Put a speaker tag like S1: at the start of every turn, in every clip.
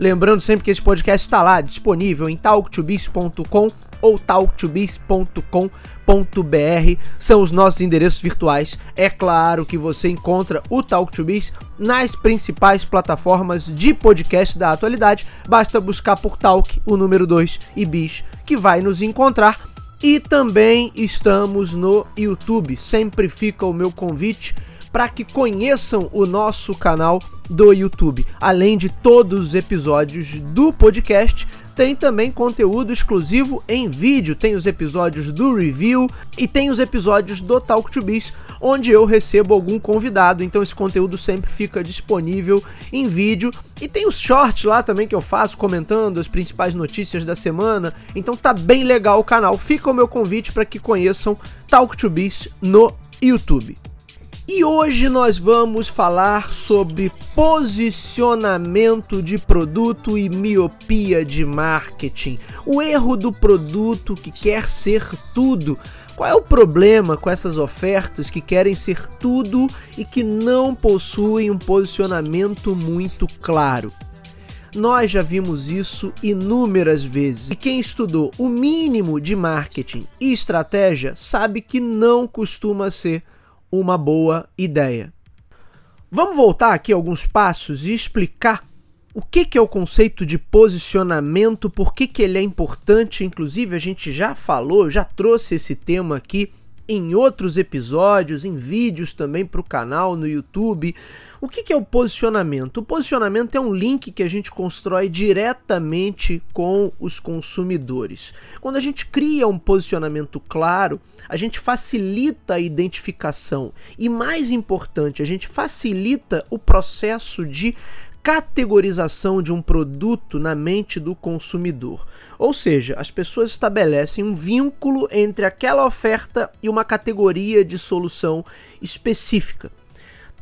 S1: Lembrando sempre que esse podcast está lá disponível em talktobiz.com ou talktobiz.com.br são os nossos endereços virtuais. É claro que você encontra o Talk to Biz nas principais plataformas de podcast da atualidade. Basta buscar por Talk, o número 2 e Biz, que vai nos encontrar. E também estamos no YouTube. Sempre fica o meu convite para que conheçam o nosso canal do YouTube. Além de todos os episódios do podcast, tem também conteúdo exclusivo em vídeo. Tem os episódios do review e tem os episódios do Talk to Biz, onde eu recebo algum convidado. Então esse conteúdo sempre fica disponível em vídeo. E tem os shorts lá também que eu faço comentando as principais notícias da semana. Então tá bem legal o canal. Fica o meu convite para que conheçam Talk to Biz no YouTube. E hoje nós vamos falar sobre posicionamento de produto e miopia de marketing. O erro do produto que quer ser tudo. Qual é o problema com essas ofertas que querem ser tudo e que não possuem um posicionamento muito claro? Nós já vimos isso inúmeras vezes. E quem estudou o mínimo de marketing e estratégia sabe que não costuma ser uma boa ideia. Vamos voltar aqui alguns passos e explicar o que, que é o conceito de posicionamento, por que, que ele é importante. Inclusive, a gente já falou, já trouxe esse tema aqui em outros episódios, em vídeos também para o canal no YouTube. O que, que é o posicionamento? O posicionamento é um link que a gente constrói diretamente com os consumidores. Quando a gente cria um posicionamento claro, a gente facilita a identificação e, mais importante, a gente facilita o processo de categorização de um produto na mente do consumidor. Ou seja, as pessoas estabelecem um vínculo entre aquela oferta e uma categoria de solução específica.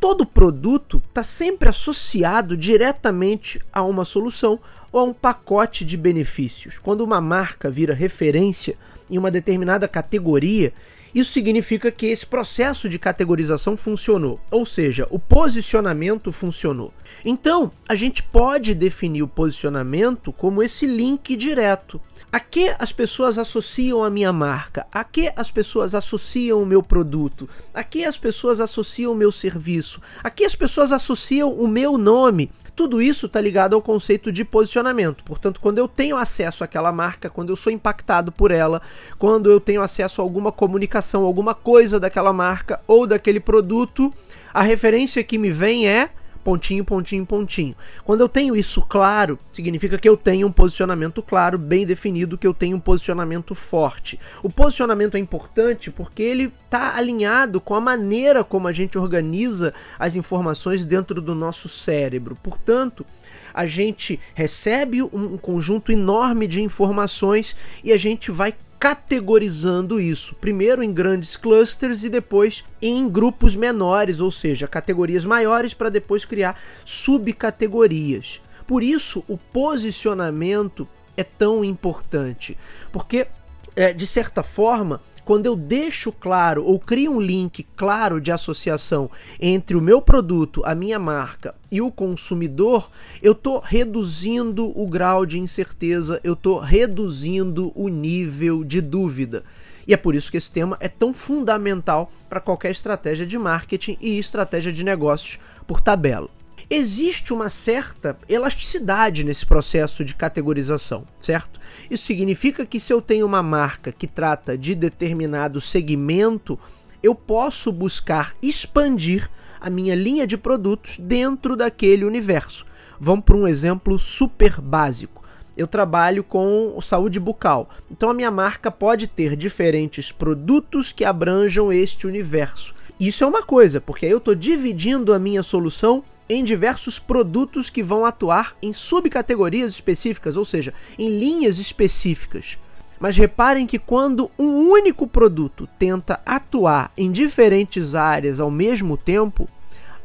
S1: Todo produto está sempre associado diretamente a uma solução ou a um pacote de benefícios. Quando uma marca vira referência em uma determinada categoria, isso significa que esse processo de categorização funcionou, ou seja, o posicionamento funcionou. Então, a gente pode definir o posicionamento como esse link direto. A que as pessoas associam a minha marca? A que as pessoas associam o meu produto? A que as pessoas associam o meu serviço? A que as pessoas associam o meu nome? Tudo isso está ligado ao conceito de posicionamento. Portanto, quando eu tenho acesso àquela marca, quando eu sou impactado por ela, quando eu tenho acesso a alguma comunicação, alguma coisa daquela marca ou daquele produto, a referência que me vem é pontinho, pontinho, pontinho. Quando eu tenho isso claro, significa que eu tenho um posicionamento claro, bem definido, que eu tenho um posicionamento forte. O posicionamento é importante porque ele está alinhado com a maneira como a gente organiza as informações dentro do nosso cérebro. Portanto, a gente recebe um conjunto enorme de informações e a gente vai categorizando isso, primeiro em grandes clusters e depois em grupos menores, ou seja, categorias maiores para depois criar subcategorias. Por isso, o posicionamento é tão importante, porque é, de certa forma quando eu deixo claro ou crio um link claro de associação entre o meu produto, a minha marca e o consumidor, eu estou reduzindo o grau de incerteza, eu estou reduzindo o nível de dúvida. E é por isso que esse tema é tão fundamental para qualquer estratégia de marketing e estratégia de negócios por tabela existe uma certa elasticidade nesse processo de categorização, certo? Isso significa que se eu tenho uma marca que trata de determinado segmento, eu posso buscar expandir a minha linha de produtos dentro daquele universo. Vamos para um exemplo super básico. Eu trabalho com saúde bucal, então a minha marca pode ter diferentes produtos que abranjam este universo. Isso é uma coisa, porque aí eu estou dividindo a minha solução em diversos produtos que vão atuar em subcategorias específicas, ou seja, em linhas específicas. Mas reparem que quando um único produto tenta atuar em diferentes áreas ao mesmo tempo,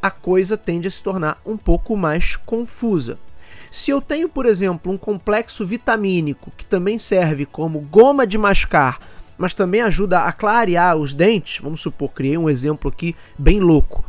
S1: a coisa tende a se tornar um pouco mais confusa. Se eu tenho, por exemplo, um complexo vitamínico que também serve como goma de mascar, mas também ajuda a clarear os dentes, vamos supor, criei um exemplo aqui bem louco.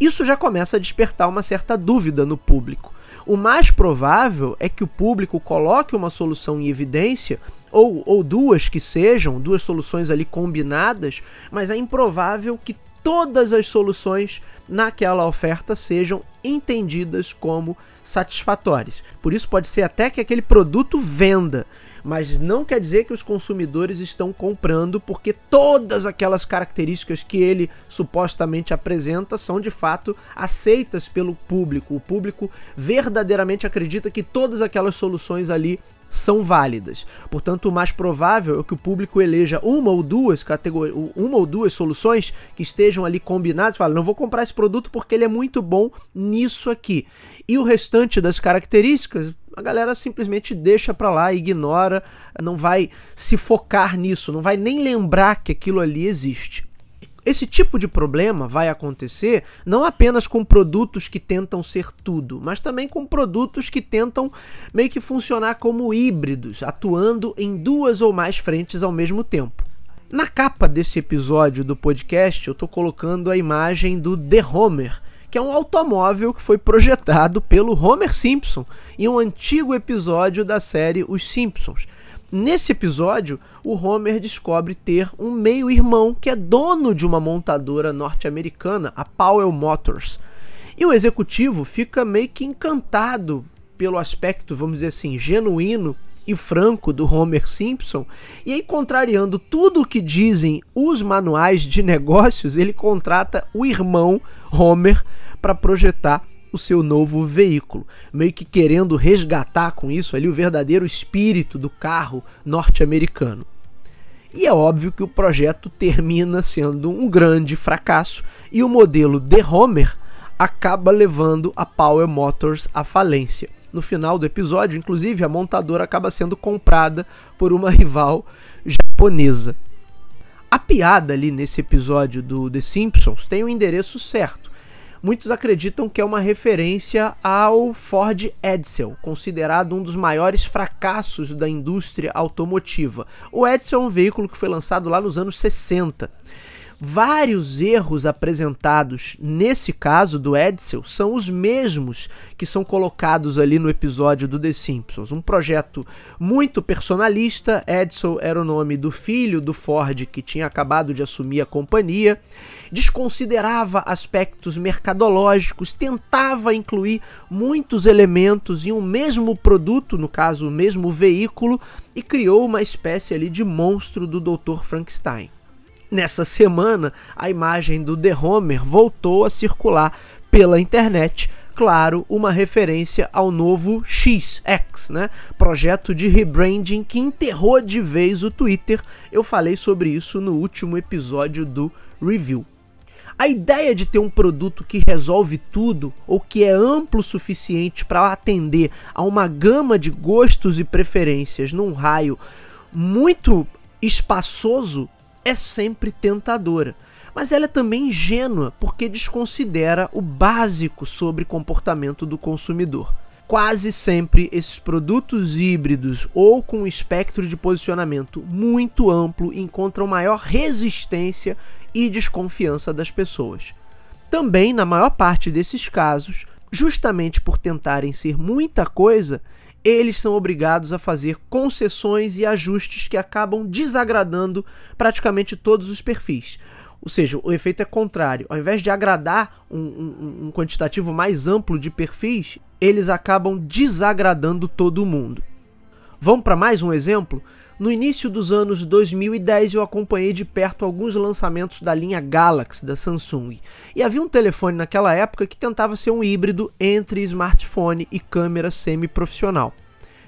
S1: Isso já começa a despertar uma certa dúvida no público. O mais provável é que o público coloque uma solução em evidência, ou, ou duas que sejam, duas soluções ali combinadas, mas é improvável que todas as soluções naquela oferta sejam entendidas como satisfatórias. Por isso pode ser até que aquele produto venda, mas não quer dizer que os consumidores estão comprando porque todas aquelas características que ele supostamente apresenta são de fato aceitas pelo público. O público verdadeiramente acredita que todas aquelas soluções ali são válidas. Portanto, o mais provável é que o público eleja uma ou duas categorias, uma ou duas soluções que estejam ali combinadas, fala, não vou comprar esse produto porque ele é muito bom nisso aqui. E o restante das características, a galera simplesmente deixa para lá, ignora, não vai se focar nisso, não vai nem lembrar que aquilo ali existe. Esse tipo de problema vai acontecer não apenas com produtos que tentam ser tudo, mas também com produtos que tentam meio que funcionar como híbridos, atuando em duas ou mais frentes ao mesmo tempo. Na capa desse episódio do podcast, eu estou colocando a imagem do The Homer, que é um automóvel que foi projetado pelo Homer Simpson em um antigo episódio da série Os Simpsons. Nesse episódio, o Homer descobre ter um meio-irmão que é dono de uma montadora norte-americana, a Powell Motors. E o executivo fica meio que encantado pelo aspecto, vamos dizer assim, genuíno e franco do Homer Simpson, e aí, contrariando tudo o que dizem os manuais de negócios, ele contrata o irmão Homer para projetar o seu novo veículo, meio que querendo resgatar com isso ali o verdadeiro espírito do carro norte-americano. E é óbvio que o projeto termina sendo um grande fracasso e o modelo The Homer acaba levando a Power Motors à falência. No final do episódio, inclusive, a montadora acaba sendo comprada por uma rival japonesa. A piada ali nesse episódio do The Simpsons tem o endereço certo muitos acreditam que é uma referência ao Ford Edsel, considerado um dos maiores fracassos da indústria automotiva. O Edsel é um veículo que foi lançado lá nos anos 60. Vários erros apresentados nesse caso do Edsel são os mesmos que são colocados ali no episódio do The Simpsons. Um projeto muito personalista. Edsel era o nome do filho do Ford que tinha acabado de assumir a companhia. Desconsiderava aspectos mercadológicos, tentava incluir muitos elementos em um mesmo produto, no caso, o mesmo veículo, e criou uma espécie ali de monstro do Dr. Frankenstein. Nessa semana, a imagem do The Homer voltou a circular pela internet. Claro, uma referência ao novo XX, né? Projeto de rebranding que enterrou de vez o Twitter. Eu falei sobre isso no último episódio do review. A ideia de ter um produto que resolve tudo ou que é amplo o suficiente para atender a uma gama de gostos e preferências num raio muito espaçoso é sempre tentadora, mas ela é também ingênua porque desconsidera o básico sobre comportamento do consumidor. Quase sempre esses produtos híbridos ou com um espectro de posicionamento muito amplo encontram maior resistência e desconfiança das pessoas. Também, na maior parte desses casos, justamente por tentarem ser muita coisa, eles são obrigados a fazer concessões e ajustes que acabam desagradando praticamente todos os perfis. Ou seja, o efeito é contrário. Ao invés de agradar um, um, um quantitativo mais amplo de perfis, eles acabam desagradando todo mundo. Vamos para mais um exemplo? No início dos anos 2010 eu acompanhei de perto alguns lançamentos da linha Galaxy da Samsung. E havia um telefone naquela época que tentava ser um híbrido entre smartphone e câmera semi-profissional.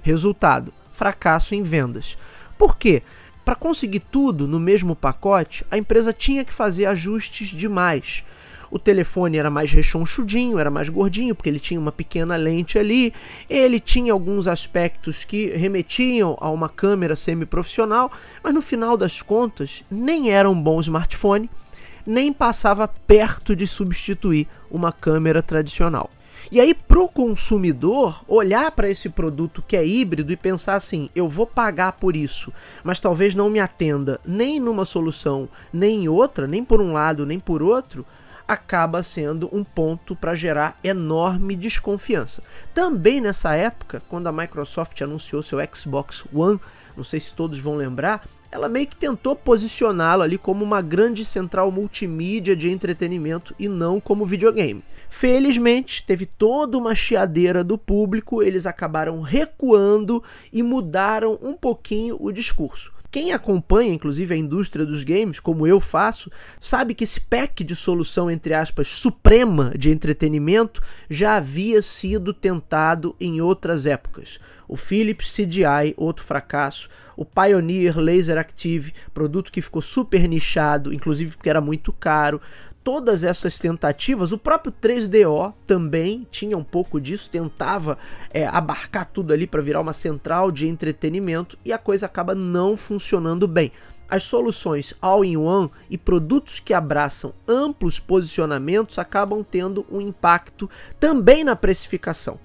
S1: Resultado: fracasso em vendas. Por quê? Para conseguir tudo no mesmo pacote, a empresa tinha que fazer ajustes demais. O telefone era mais rechonchudinho, era mais gordinho, porque ele tinha uma pequena lente ali. Ele tinha alguns aspectos que remetiam a uma câmera semi-profissional, mas no final das contas, nem era um bom smartphone, nem passava perto de substituir uma câmera tradicional. E aí, para o consumidor, olhar para esse produto que é híbrido e pensar assim: eu vou pagar por isso, mas talvez não me atenda nem numa solução, nem em outra, nem por um lado, nem por outro, acaba sendo um ponto para gerar enorme desconfiança. Também nessa época, quando a Microsoft anunciou seu Xbox One, não sei se todos vão lembrar, ela meio que tentou posicioná-lo ali como uma grande central multimídia de entretenimento e não como videogame. Felizmente, teve toda uma chiadeira do público, eles acabaram recuando e mudaram um pouquinho o discurso. Quem acompanha, inclusive, a indústria dos games, como eu faço, sabe que esse pack de solução, entre aspas, suprema de entretenimento já havia sido tentado em outras épocas. O Philips CDI, outro fracasso. O Pioneer Laser Active, produto que ficou super nichado, inclusive porque era muito caro todas essas tentativas, o próprio 3DO também tinha um pouco disso, tentava é, abarcar tudo ali para virar uma central de entretenimento e a coisa acaba não funcionando bem. As soluções all-in-one e produtos que abraçam amplos posicionamentos acabam tendo um impacto também na precificação.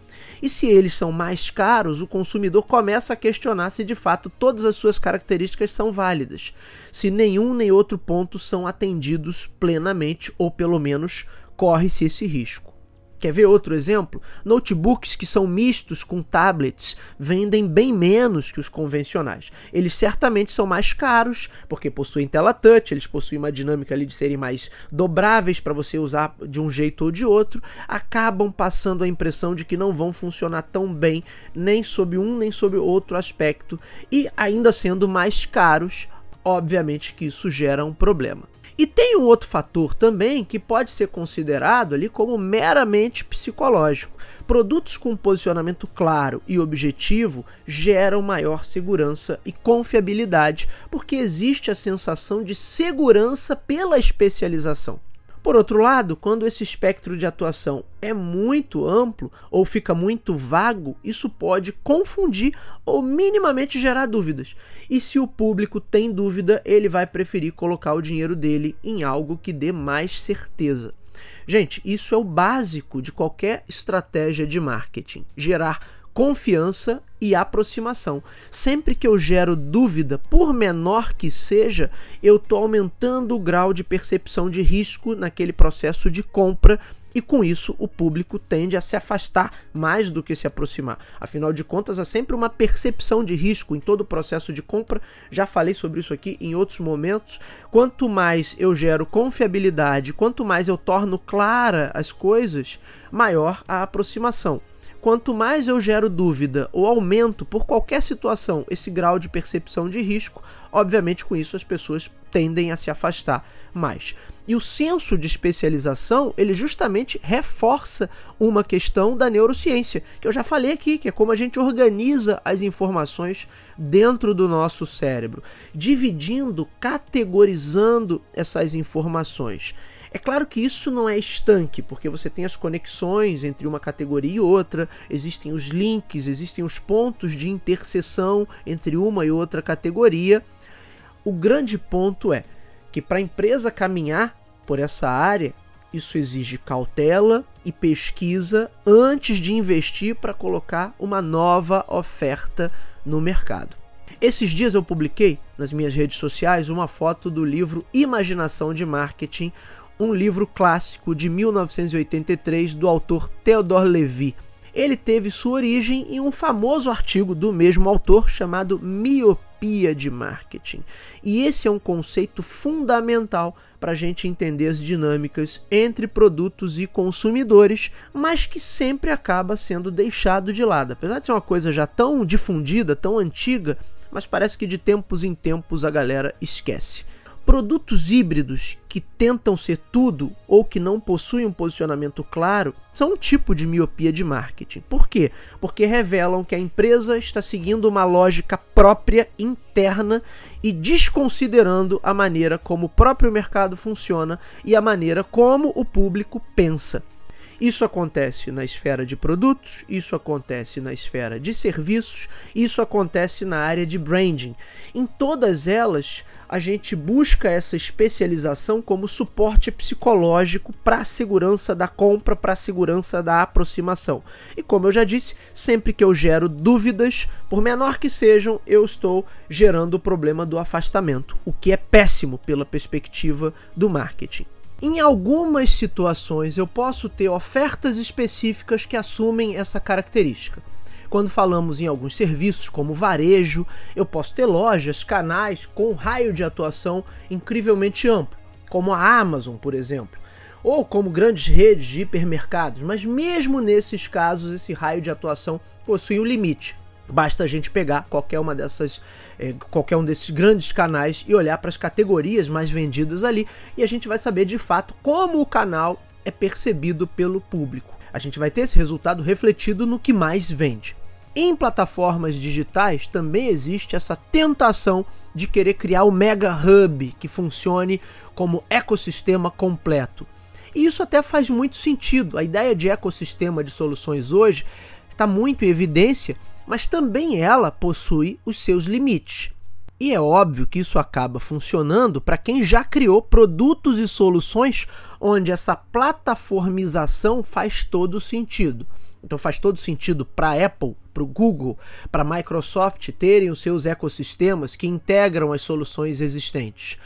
S1: E se eles são mais caros, o consumidor começa a questionar se de fato todas as suas características são válidas, se nenhum nem outro ponto são atendidos plenamente ou pelo menos corre-se esse risco. Quer ver outro exemplo? Notebooks que são mistos com tablets vendem bem menos que os convencionais. Eles certamente são mais caros, porque possuem tela touch, eles possuem uma dinâmica ali de serem mais dobráveis para você usar de um jeito ou de outro, acabam passando a impressão de que não vão funcionar tão bem nem sob um nem sob outro aspecto e ainda sendo mais caros, obviamente que isso gera um problema. E tem um outro fator também que pode ser considerado ali como meramente psicológico. Produtos com posicionamento claro e objetivo geram maior segurança e confiabilidade, porque existe a sensação de segurança pela especialização. Por outro lado, quando esse espectro de atuação é muito amplo ou fica muito vago, isso pode confundir ou minimamente gerar dúvidas. E se o público tem dúvida, ele vai preferir colocar o dinheiro dele em algo que dê mais certeza. Gente, isso é o básico de qualquer estratégia de marketing: gerar confiança e aproximação. Sempre que eu gero dúvida, por menor que seja, eu estou aumentando o grau de percepção de risco naquele processo de compra e com isso o público tende a se afastar mais do que se aproximar. Afinal de contas, há sempre uma percepção de risco em todo o processo de compra. Já falei sobre isso aqui em outros momentos. Quanto mais eu gero confiabilidade, quanto mais eu torno clara as coisas, maior a aproximação quanto mais eu gero dúvida ou aumento por qualquer situação esse grau de percepção de risco, obviamente com isso as pessoas tendem a se afastar mais. E o senso de especialização, ele justamente reforça uma questão da neurociência, que eu já falei aqui, que é como a gente organiza as informações dentro do nosso cérebro, dividindo, categorizando essas informações. É claro que isso não é estanque, porque você tem as conexões entre uma categoria e outra, existem os links, existem os pontos de interseção entre uma e outra categoria. O grande ponto é que para a empresa caminhar por essa área, isso exige cautela e pesquisa antes de investir para colocar uma nova oferta no mercado. Esses dias eu publiquei nas minhas redes sociais uma foto do livro Imaginação de Marketing, um livro clássico de 1983 do autor Theodore Levy. Ele teve sua origem em um famoso artigo do mesmo autor chamado Miopia de Marketing. E esse é um conceito fundamental para a gente entender as dinâmicas entre produtos e consumidores, mas que sempre acaba sendo deixado de lado. Apesar de ser uma coisa já tão difundida, tão antiga, mas parece que de tempos em tempos a galera esquece. Produtos híbridos que tentam ser tudo ou que não possuem um posicionamento claro são um tipo de miopia de marketing. Por quê? Porque revelam que a empresa está seguindo uma lógica própria interna e desconsiderando a maneira como o próprio mercado funciona e a maneira como o público pensa. Isso acontece na esfera de produtos, isso acontece na esfera de serviços, isso acontece na área de branding. Em todas elas, a gente busca essa especialização como suporte psicológico para a segurança da compra, para a segurança da aproximação. E como eu já disse, sempre que eu gero dúvidas, por menor que sejam, eu estou gerando o problema do afastamento, o que é péssimo pela perspectiva do marketing. Em algumas situações eu posso ter ofertas específicas que assumem essa característica. Quando falamos em alguns serviços como varejo, eu posso ter lojas, canais com raio de atuação incrivelmente amplo, como a Amazon, por exemplo, ou como grandes redes de hipermercados, mas mesmo nesses casos esse raio de atuação possui um limite. Basta a gente pegar qualquer uma dessas, é, qualquer um desses grandes canais e olhar para as categorias mais vendidas ali e a gente vai saber de fato como o canal é percebido pelo público. A gente vai ter esse resultado refletido no que mais vende. Em plataformas digitais também existe essa tentação de querer criar o mega hub que funcione como ecossistema completo. E isso até faz muito sentido. A ideia de ecossistema de soluções hoje está muito em evidência mas também ela possui os seus limites. E é óbvio que isso acaba funcionando para quem já criou produtos e soluções onde essa plataformização faz todo sentido. Então faz todo sentido para a Apple, para o Google, para a Microsoft terem os seus ecossistemas que integram as soluções existentes.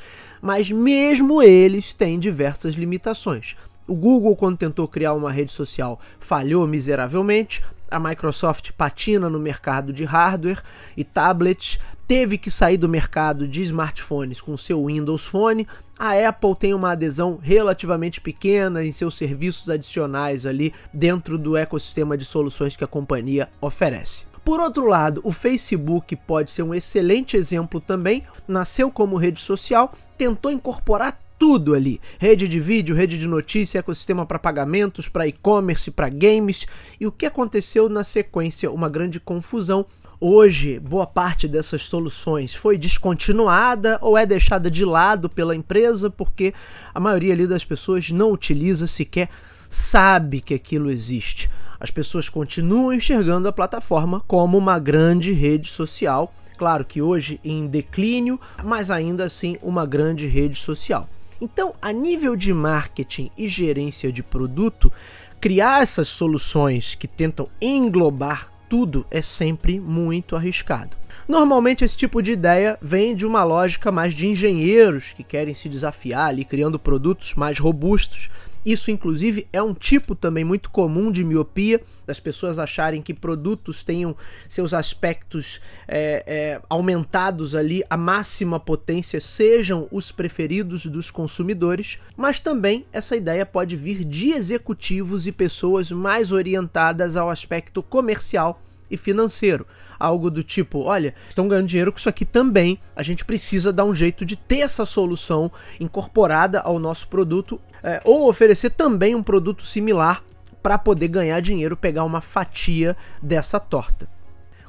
S1: Mas mesmo eles têm diversas limitações. O Google, quando tentou criar uma rede social, falhou miseravelmente a Microsoft patina no mercado de hardware e tablets, teve que sair do mercado de smartphones com seu Windows Phone. A Apple tem uma adesão relativamente pequena em seus serviços adicionais ali dentro do ecossistema de soluções que a companhia oferece. Por outro lado, o Facebook pode ser um excelente exemplo também. Nasceu como rede social, tentou incorporar tudo ali: rede de vídeo, rede de notícia, ecossistema para pagamentos, para e-commerce, para games. E o que aconteceu na sequência? Uma grande confusão. Hoje, boa parte dessas soluções foi descontinuada ou é deixada de lado pela empresa porque a maioria ali das pessoas não utiliza sequer, sabe que aquilo existe. As pessoas continuam enxergando a plataforma como uma grande rede social, claro que hoje em declínio, mas ainda assim uma grande rede social. Então, a nível de marketing e gerência de produto, criar essas soluções que tentam englobar tudo é sempre muito arriscado. Normalmente esse tipo de ideia vem de uma lógica mais de engenheiros que querem se desafiar ali criando produtos mais robustos isso, inclusive, é um tipo também muito comum de miopia, das pessoas acharem que produtos tenham seus aspectos é, é, aumentados ali, a máxima potência sejam os preferidos dos consumidores, mas também essa ideia pode vir de executivos e pessoas mais orientadas ao aspecto comercial e financeiro. Algo do tipo, olha, estão ganhando dinheiro com isso aqui também, a gente precisa dar um jeito de ter essa solução incorporada ao nosso produto é, ou oferecer também um produto similar para poder ganhar dinheiro, pegar uma fatia dessa torta.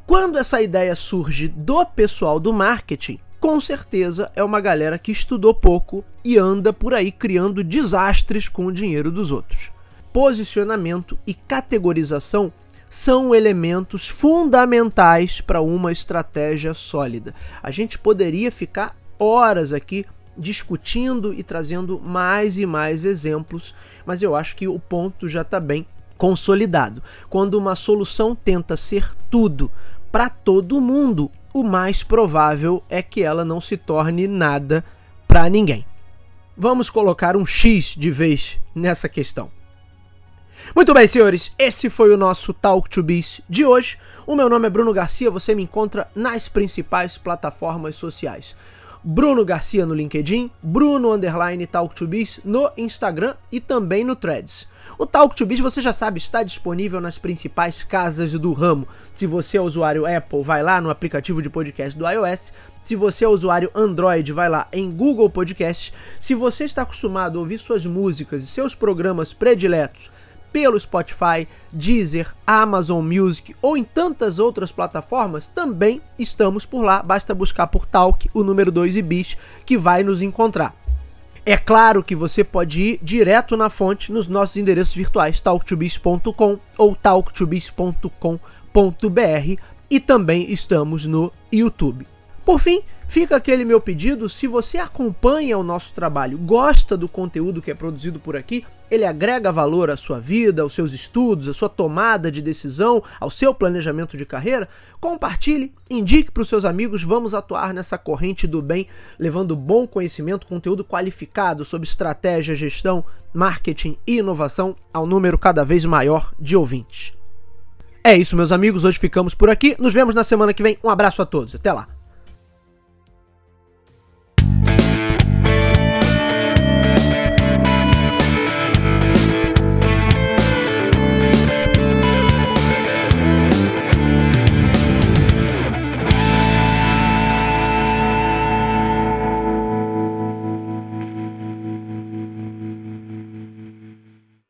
S1: Quando essa ideia surge do pessoal do marketing, com certeza é uma galera que estudou pouco e anda por aí criando desastres com o dinheiro dos outros. Posicionamento e categorização são elementos fundamentais para uma estratégia sólida. A gente poderia ficar horas aqui discutindo e trazendo mais e mais exemplos, mas eu acho que o ponto já está bem consolidado. Quando uma solução tenta ser tudo para todo mundo, o mais provável é que ela não se torne nada para ninguém. Vamos colocar um X de vez nessa questão. Muito bem, senhores, esse foi o nosso Talk to Biz de hoje. O meu nome é Bruno Garcia, você me encontra nas principais plataformas sociais. Bruno Garcia no LinkedIn, Bruno Underline Talk to Biz no Instagram e também no Threads. O Talk to Biz, você já sabe, está disponível nas principais casas do ramo. Se você é usuário Apple, vai lá no aplicativo de podcast do iOS. Se você é usuário Android, vai lá em Google Podcast. Se você está acostumado a ouvir suas músicas e seus programas prediletos pelo Spotify, Deezer, Amazon Music ou em tantas outras plataformas, também estamos por lá. Basta buscar por Talk, o número 2 e Bis, que vai nos encontrar. É claro que você pode ir direto na fonte nos nossos endereços virtuais talktobis.com ou talktobis.com.br e também estamos no YouTube. Por fim, fica aquele meu pedido: se você acompanha o nosso trabalho, gosta do conteúdo que é produzido por aqui, ele agrega valor à sua vida, aos seus estudos, à sua tomada de decisão, ao seu planejamento de carreira, compartilhe, indique para os seus amigos. Vamos atuar nessa corrente do bem, levando bom conhecimento, conteúdo qualificado sobre estratégia, gestão, marketing e inovação ao número cada vez maior de ouvintes. É isso, meus amigos. Hoje ficamos por aqui. Nos vemos na semana que vem. Um abraço a todos. Até lá.